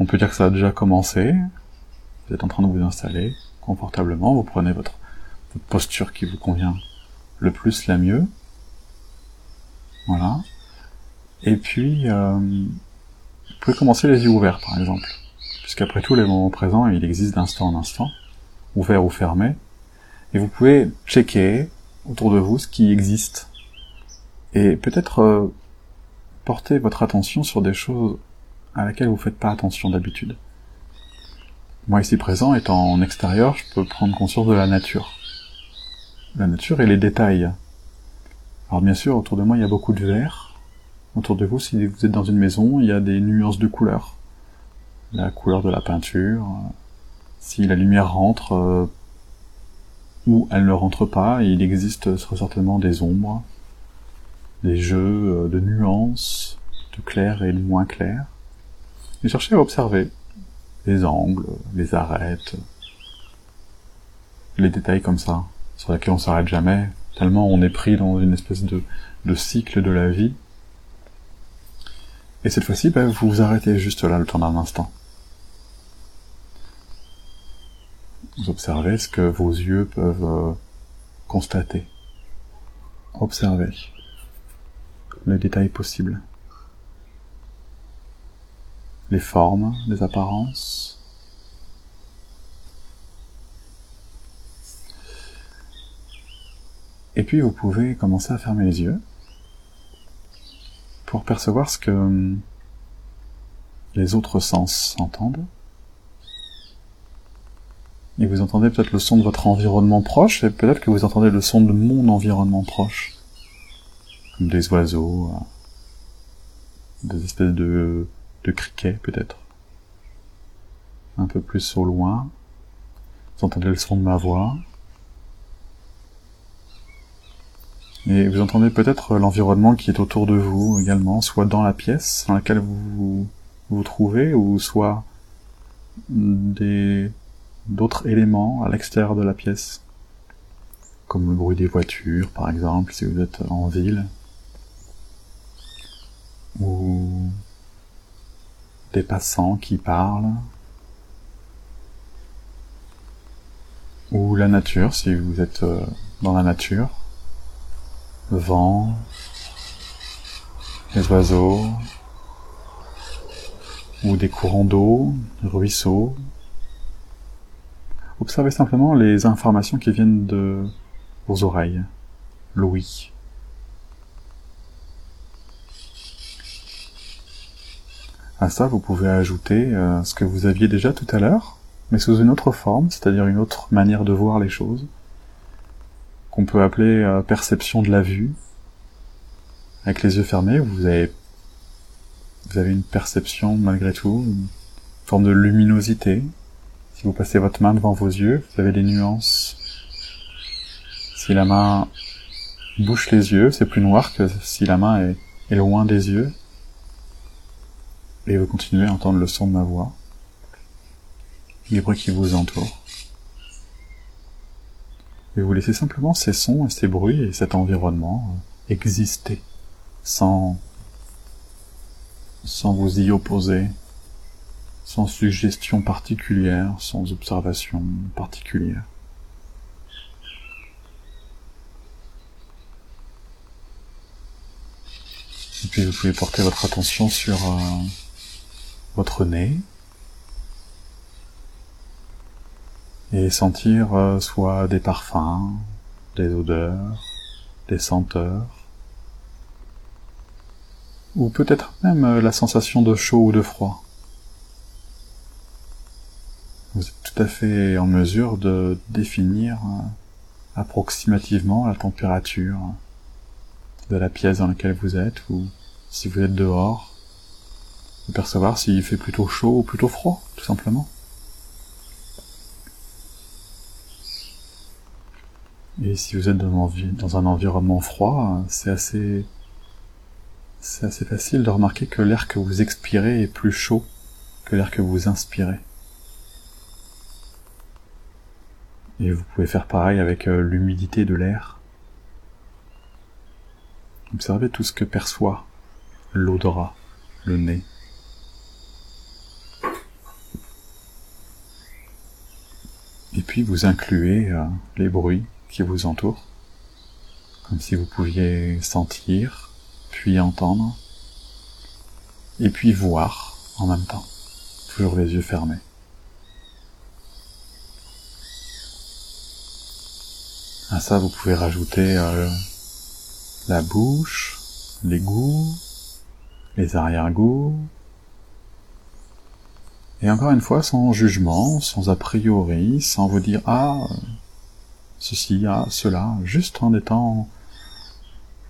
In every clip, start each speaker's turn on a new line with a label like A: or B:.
A: On peut dire que ça a déjà commencé. Vous êtes en train de vous installer confortablement. Vous prenez votre, posture qui vous convient le plus, la mieux. Voilà. Et puis, euh, vous pouvez commencer les yeux ouverts, par exemple. Puisqu'après tout, les moments présents, il existe d'instant en instant, ouverts ou fermés. Et vous pouvez checker autour de vous ce qui existe. Et peut-être euh, porter votre attention sur des choses à laquelle vous faites pas attention d'habitude. Moi ici présent, étant en extérieur, je peux prendre conscience de la nature. La nature et les détails. Alors bien sûr, autour de moi, il y a beaucoup de vert. Autour de vous, si vous êtes dans une maison, il y a des nuances de couleurs. La couleur de la peinture. Si la lumière rentre, euh, ou elle ne rentre pas, il existe certainement des ombres, des jeux euh, de nuances, de clair et de moins clair. Et cherchez à observer les angles, les arêtes, les détails comme ça, sur lesquels on s'arrête jamais, tellement on est pris dans une espèce de, de cycle de la vie. Et cette fois-ci, ben, vous vous arrêtez juste là le temps d'un instant. Vous observez ce que vos yeux peuvent euh, constater. Observez les détails possibles. Les formes, les apparences. Et puis vous pouvez commencer à fermer les yeux pour percevoir ce que les autres sens entendent. Et vous entendez peut-être le son de votre environnement proche, et peut-être que vous entendez le son de mon environnement proche. Comme des oiseaux, euh, des espèces de, de criquets peut-être. Un peu plus au loin. Vous entendez le son de ma voix. Et vous entendez peut-être l'environnement qui est autour de vous également, soit dans la pièce dans laquelle vous vous trouvez, ou soit des d'autres éléments à l'extérieur de la pièce, comme le bruit des voitures par exemple si vous êtes en ville, ou des passants qui parlent, ou la nature si vous êtes euh, dans la nature. Le vent, les oiseaux, ou des courants d'eau, ruisseaux. Observez simplement les informations qui viennent de vos oreilles, l'ouïe. À ça, vous pouvez ajouter euh, ce que vous aviez déjà tout à l'heure, mais sous une autre forme, c'est-à-dire une autre manière de voir les choses qu'on peut appeler euh, perception de la vue. Avec les yeux fermés, vous avez, une perception malgré tout, une forme de luminosité. Si vous passez votre main devant vos yeux, vous avez des nuances. Si la main bouche les yeux, c'est plus noir que si la main est loin des yeux. Et vous continuez à entendre le son de ma voix, les bruits qui vous entourent. Et vous laissez simplement ces sons et ces bruits et cet environnement euh, exister sans, sans vous y opposer, sans suggestion particulière, sans observation particulière. Et puis vous pouvez porter votre attention sur euh, votre nez, et sentir euh, soit des parfums, des odeurs, des senteurs, ou peut-être même euh, la sensation de chaud ou de froid. Vous êtes tout à fait en mesure de définir euh, approximativement la température de la pièce dans laquelle vous êtes, ou si vous êtes dehors, percevoir s'il fait plutôt chaud ou plutôt froid, tout simplement. Et si vous êtes dans un environnement froid, c'est assez, c'est assez facile de remarquer que l'air que vous expirez est plus chaud que l'air que vous inspirez. Et vous pouvez faire pareil avec euh, l'humidité de l'air. Observez tout ce que perçoit l'odorat, le nez. Puis vous incluez euh, les bruits qui vous entourent, comme si vous pouviez sentir, puis entendre, et puis voir en même temps, toujours les yeux fermés. À ça, vous pouvez rajouter euh, la bouche, les goûts, les arrière-goûts, et encore une fois, sans jugement, sans a priori, sans vous dire ah ceci, ah cela, juste en étant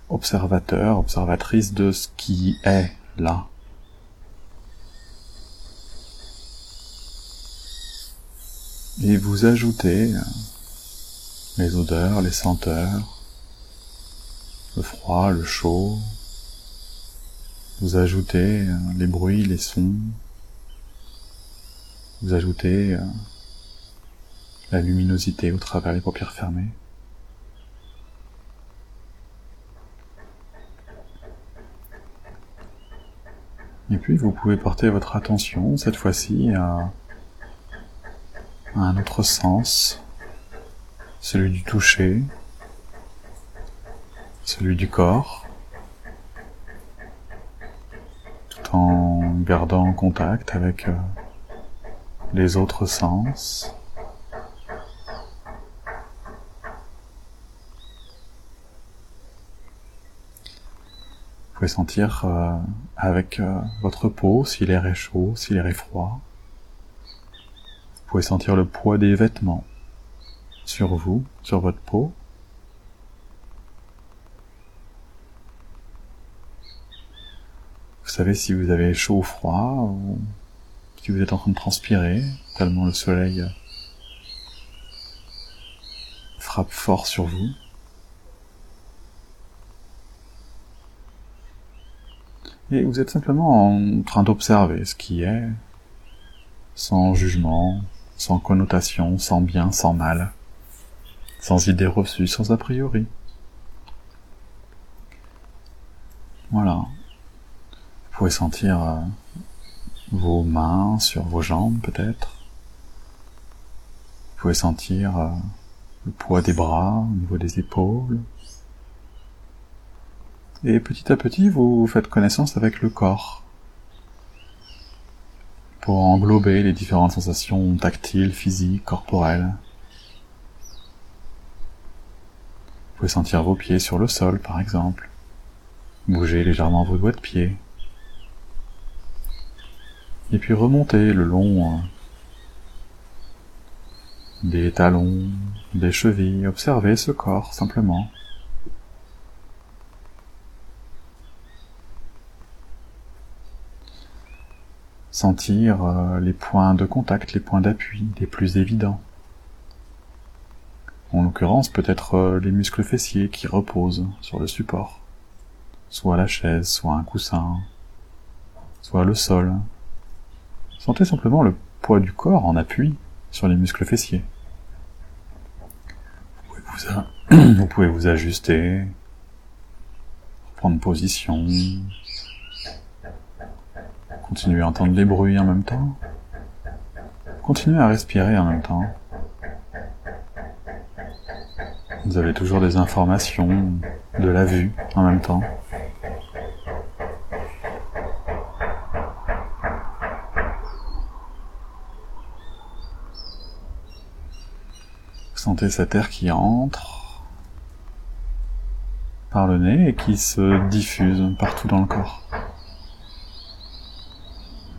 A: observateur, observatrice de ce qui est là. Et vous ajoutez les odeurs, les senteurs, le froid, le chaud. Vous ajoutez les bruits, les sons, vous ajoutez euh, la luminosité au travers les paupières fermées. Et puis vous pouvez porter votre attention cette fois-ci à, un autre sens, celui du toucher, celui du corps, tout en gardant contact avec euh, les autres sens. Vous pouvez sentir euh, avec euh, votre peau si l'air est chaud, si l'air est froid. Vous pouvez sentir le poids des vêtements sur vous, sur votre peau. Vous savez si vous avez chaud ou froid, si vous êtes en train de transpirer, tellement le soleil frappe fort sur vous. Et vous êtes simplement en train d'observer ce qui est, sans jugement, sans connotation, sans bien, sans mal, sans idée reçue, sans a priori. Voilà. Vous pouvez sentir euh, vos mains sur vos jambes peut-être. Vous pouvez sentir euh, le poids des bras au niveau des épaules. Et petit à petit, vous faites connaissance avec le corps pour englober les différentes sensations tactiles, physiques, corporelles. Vous pouvez sentir vos pieds sur le sol, par exemple. Bouger légèrement vos doigts de pied et puis remonter le long euh, des talons, des chevilles, observer ce corps simplement. Sentir euh, les points de contact, les points d'appui les plus évidents. En l'occurrence, peut-être euh, les muscles fessiers qui reposent sur le support, soit la chaise, soit un coussin, soit le sol, Sentez simplement le poids du corps en appui sur les muscles fessiers. Vous pouvez vous, ajuster, prendre position, continuer à entendre les bruits en même temps, continuer à respirer en même temps. Vous avez toujours des informations, de la vue en même temps. Sentez cet air qui entre par le nez et qui se diffuse partout dans le corps.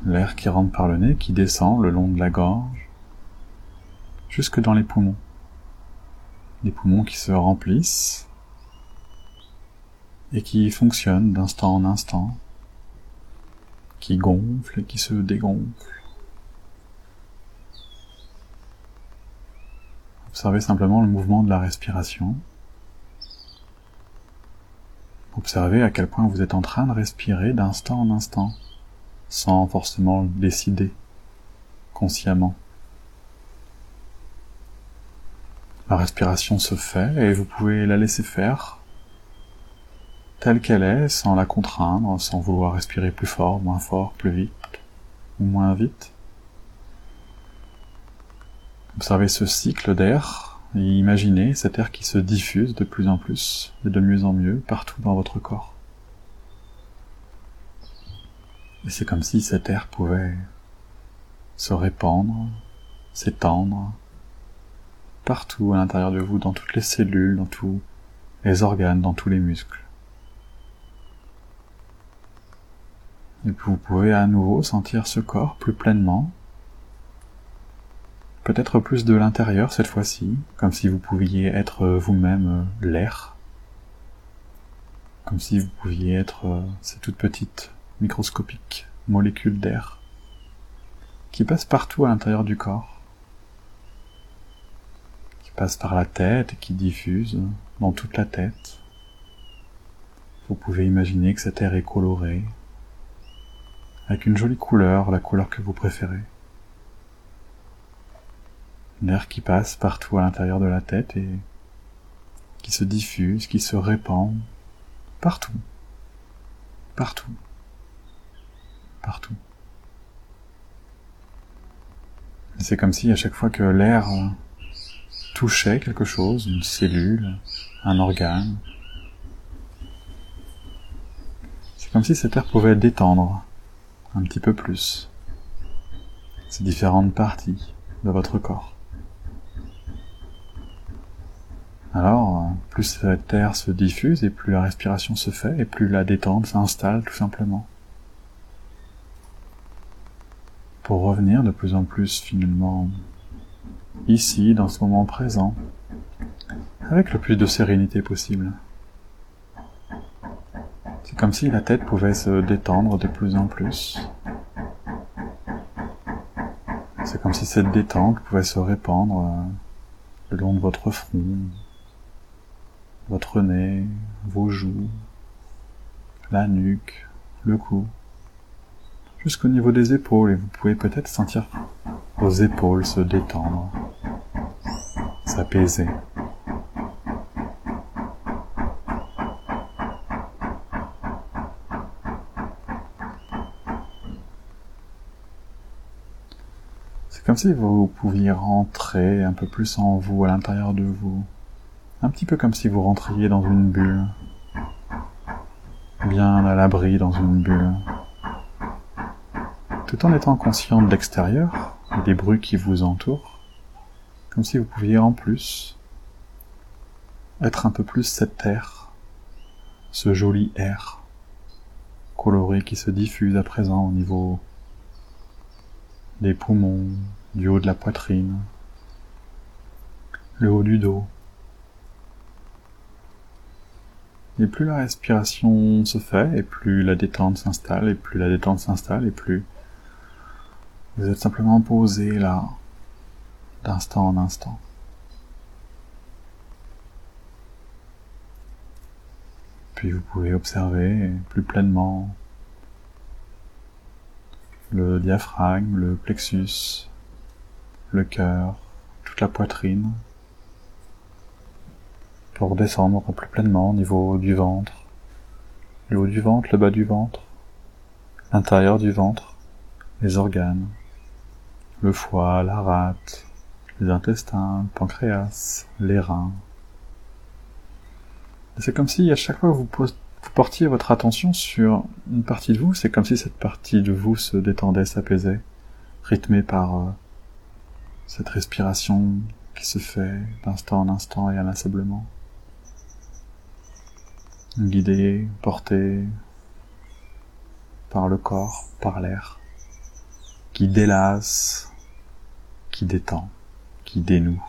A: L'air qui rentre par le nez, qui descend le long de la gorge, jusque dans les poumons. Les poumons qui se remplissent et qui fonctionnent d'instant en instant, qui gonflent et qui se dégonflent. Observez simplement le mouvement de la respiration. Observez à quel point vous êtes en train de respirer d'instant en instant, sans forcément le décider consciemment. La respiration se fait et vous pouvez la laisser faire telle qu'elle est, sans la contraindre, sans vouloir respirer plus fort, moins fort, plus vite ou moins vite. Observez ce cycle d'air et imaginez cet air qui se diffuse de plus en plus et de mieux en mieux partout dans votre corps. Et c'est comme si cet air pouvait se répandre, s'étendre partout à l'intérieur de vous, dans toutes les cellules, dans tous les organes, dans tous les muscles. Et vous pouvez à nouveau sentir ce corps plus pleinement, peut-être plus de l'intérieur cette fois-ci, comme si vous pouviez être vous-même l'air, comme si vous pouviez être ces toutes petites microscopiques molécules d'air qui passent partout à l'intérieur du corps, qui passent par la tête et qui diffusent dans toute la tête. Vous pouvez imaginer que cet air est coloré, avec une jolie couleur, la couleur que vous préférez. L'air qui passe partout à l'intérieur de la tête et qui se diffuse, qui se répand partout, partout, partout. C'est comme si à chaque fois que l'air touchait quelque chose, une cellule, un organe, c'est comme si cet air pouvait détendre un petit peu plus ces différentes parties de votre corps. Alors, plus cet air se diffuse et plus la respiration se fait et plus la détente s'installe tout simplement. Pour revenir de plus en plus finalement ici, dans ce moment présent, avec le plus de sérénité possible. C'est comme si la tête pouvait se détendre de plus en plus. C'est comme si cette détente pouvait se répandre euh, le long de votre front, votre nez, vos joues, la nuque, le cou, jusqu'au niveau des épaules et vous pouvez peut-être sentir vos épaules se détendre, s'apaiser. C'est comme si vous pouviez rentrer un peu plus en vous, à l'intérieur de vous. Un petit peu comme si vous rentriez dans une bulle. Bien à l'abri dans une bulle. Tout en étant conscient de l'extérieur et des bruits qui vous entourent. Comme si vous pouviez en plus être un peu plus cet air, ce joli air coloré qui se diffuse à présent au niveau des poumons, du haut de la poitrine, le haut du dos. Et plus la respiration se fait, et plus la détente s'installe, et plus la détente s'installe, et plus vous êtes simplement posé là, d'instant en instant. Puis vous pouvez observer plus pleinement le diaphragme, le plexus, le cœur, toute la poitrine, pour descendre plus pleinement au niveau du ventre, le haut du ventre, le bas du ventre, l'intérieur du ventre, les organes, le foie, la rate, les intestins, le pancréas, les reins. C'est comme si à chaque fois que vous portiez votre attention sur une partie de vous, c'est comme si cette partie de vous se détendait, s'apaisait, rythmée par euh, cette respiration qui se fait d'instant en instant et inlassablement. Guidée, portée par le corps, par l'air, qui délasse, qui détend, qui dénoue.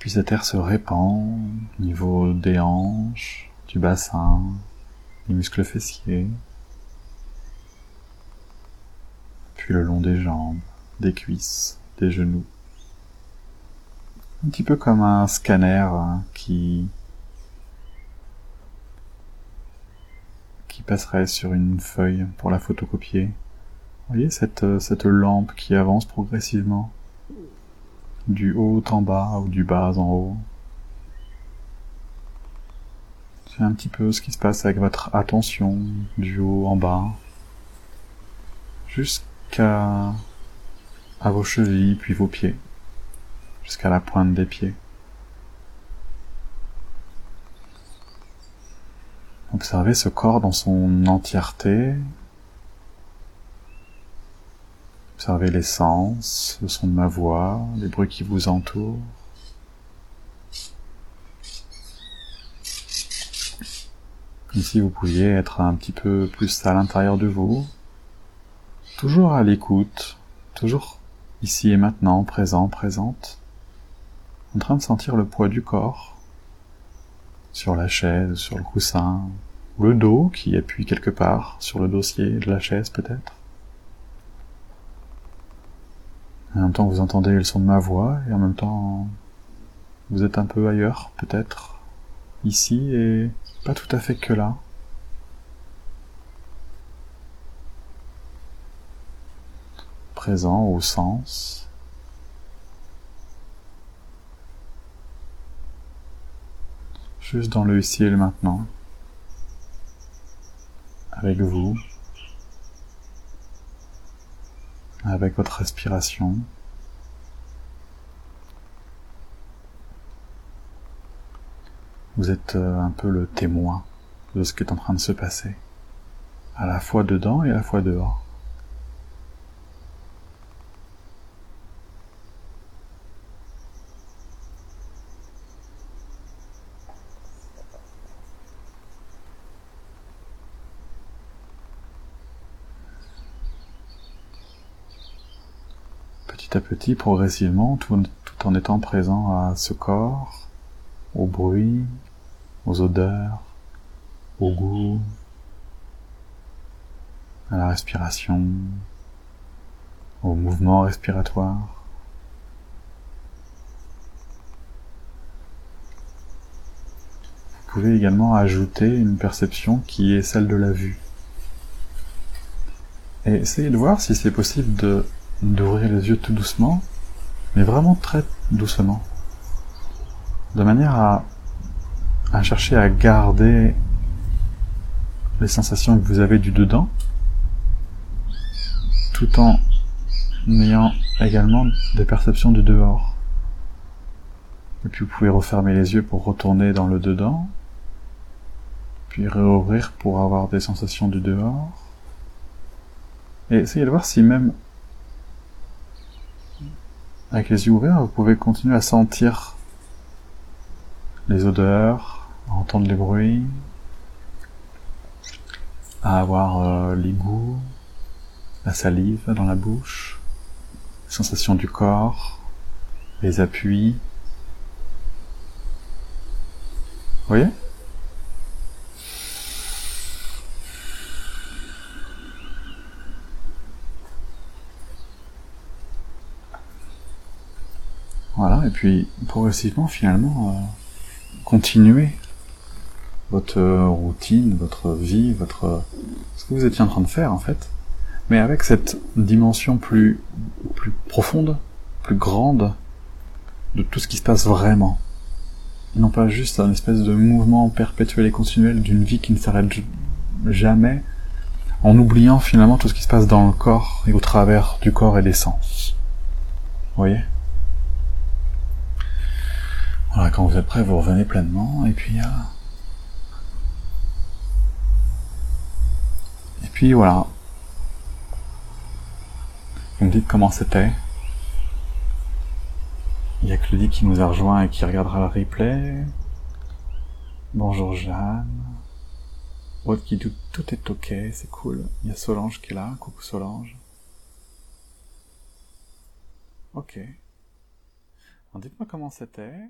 A: Puis cette air se répand au niveau des hanches, du bassin, des muscles fessiers, puis le long des jambes, des cuisses, des genoux. Un petit peu comme un scanner hein, qui qui passerait sur une feuille pour la photocopier. Vous voyez cette, cette lampe qui avance progressivement du haut en bas ou du bas en haut. C'est un petit peu ce qui se passe avec votre attention du haut en bas jusqu'à à vos chevilles, puis vos pieds, jusqu'à la pointe des pieds. Observez ce corps dans son entièreté. Observez les sens, le son de ma voix, les bruits qui vous entourent. Si vous pouviez être un petit peu plus à l'intérieur de vous, toujours à l'écoute, toujours ici et maintenant, présent, présente, en train de sentir le poids du corps sur la chaise, sur le coussin, ou le dos qui appuie quelque part sur le dossier de la chaise peut-être. En même temps, vous entendez le son de ma voix et en même temps, vous êtes un peu ailleurs, peut-être, ici et pas tout à fait que là. Présent au sens. Juste dans le ici et le maintenant, avec vous, avec votre respiration. Vous êtes euh, un peu le témoin de ce qui est en train de se passer, à la fois dedans et à la fois dehors. Progressivement, tout, en étant présent à ce corps, au bruit, aux odeurs, au goût, à la respiration, au mouvement respiratoire. Vous pouvez également ajouter une perception qui est celle de la vue. Et essayez de voir si c'est possible de d'ouvrir les yeux tout doucement, mais vraiment très doucement, de manière à, à chercher à garder les sensations que vous avez du dedans, tout en ayant également des perceptions du dehors. Et puis vous pouvez refermer les yeux pour retourner dans le dedans, puis réouvrir pour avoir des sensations du dehors. Et essayez de voir si même avec les yeux ouverts, vous pouvez continuer à sentir les odeurs, à entendre les bruits, à avoir euh, les goûts, la salive dans la bouche, les sensations du corps, les appuis. Vous voyez? Voilà, et puis progressivement, finalement, euh, continuer votre routine, votre vie, votre ce que vous étiez en train de faire en fait, mais avec cette dimension plus plus profonde, plus grande de tout ce qui se passe vraiment. Non pas juste un espèce de mouvement perpétuel et continuel d'une vie qui ne s'arrête jamais, en oubliant finalement tout ce qui se passe dans le corps et au travers du corps et des sens. Vous voyez? Voilà, quand vous êtes prêt, vous revenez pleinement, et puis... Euh... Et puis voilà. Vous me dites comment c'était. Il y a Claudie qui nous a rejoint et qui regardera le replay. Bonjour Jeanne. Autre qui dit tout est ok, c'est cool. Il y a Solange qui est là. Coucou Solange. Ok. Dites-moi comment c'était.